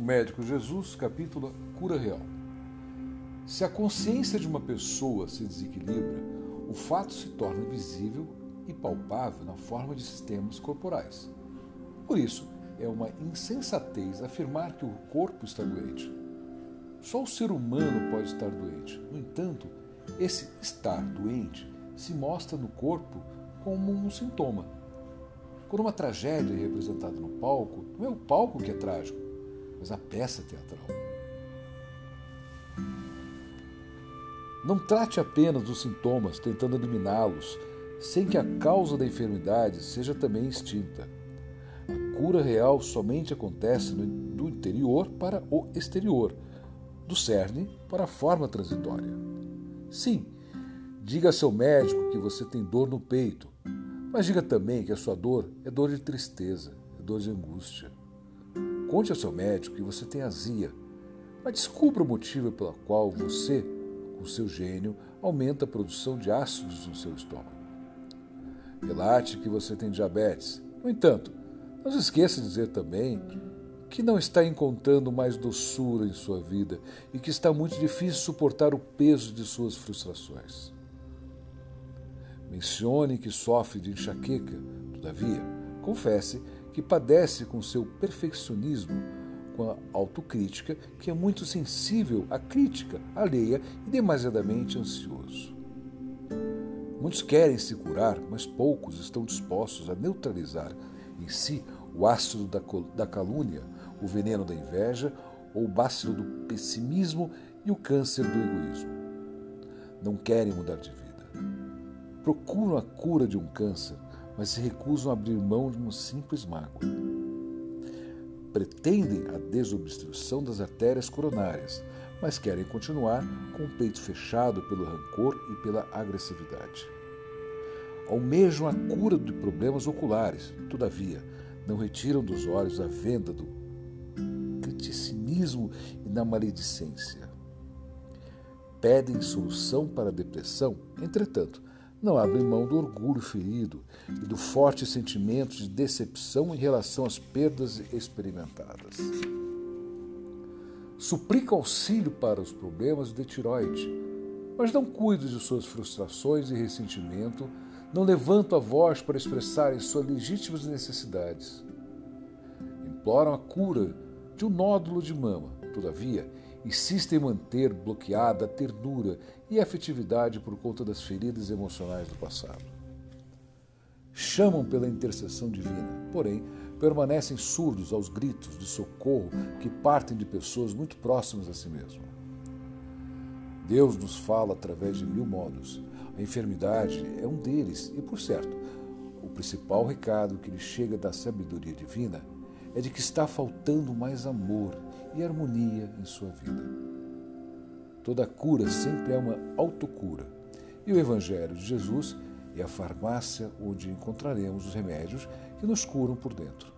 Médico Jesus, capítulo Cura Real. Se a consciência de uma pessoa se desequilibra, o fato se torna visível e palpável na forma de sistemas corporais. Por isso, é uma insensatez afirmar que o corpo está doente. Só o ser humano pode estar doente. No entanto, esse estar doente se mostra no corpo como um sintoma. Quando uma tragédia é representada no palco, não é o palco que é trágico, mas a peça teatral. Não trate apenas dos sintomas, tentando eliminá-los, sem que a causa da enfermidade seja também extinta. A cura real somente acontece do interior para o exterior, do cerne para a forma transitória. Sim, diga a seu médico que você tem dor no peito, mas diga também que a sua dor é dor de tristeza, é dor de angústia. Conte ao seu médico que você tem azia, mas descubra o motivo pelo qual você, com seu gênio, aumenta a produção de ácidos no seu estômago. Relate que você tem diabetes. No entanto, não se esqueça de dizer também que não está encontrando mais doçura em sua vida e que está muito difícil suportar o peso de suas frustrações. Mencione que sofre de enxaqueca, todavia, confesse que padece com seu perfeccionismo, com a autocrítica, que é muito sensível à crítica alheia e demasiadamente ansioso. Muitos querem se curar, mas poucos estão dispostos a neutralizar em si o ácido da calúnia, o veneno da inveja ou o bácilo do pessimismo e o câncer do egoísmo. Não querem mudar de vida. Procuram a cura de um câncer, mas se recusam a abrir mão de uma simples mágoa. Pretendem a desobstrução das artérias coronárias, mas querem continuar com o peito fechado pelo rancor e pela agressividade. Almejam a cura de problemas oculares, todavia, não retiram dos olhos a venda do criticismo e da maledicência. Pedem solução para a depressão, entretanto, não abrem mão do orgulho ferido e do forte sentimento de decepção em relação às perdas experimentadas. Suplica auxílio para os problemas de tiroide, mas não cuidam de suas frustrações e ressentimento, não levantam a voz para expressarem suas legítimas necessidades. Imploram a cura de um nódulo de mama, todavia, insistem em manter bloqueada a ternura e a afetividade por conta das feridas emocionais do passado. Chamam pela intercessão divina, porém, permanecem surdos aos gritos de socorro que partem de pessoas muito próximas a si mesmo. Deus nos fala através de mil modos. A enfermidade é um deles, e por certo, o principal recado que lhe chega da sabedoria divina é de que está faltando mais amor e harmonia em sua vida. Toda cura sempre é uma autocura, e o Evangelho de Jesus é a farmácia onde encontraremos os remédios que nos curam por dentro.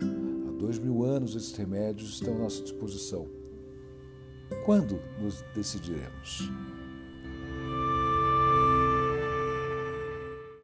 Há dois mil anos esses remédios estão à nossa disposição. Quando nos decidiremos?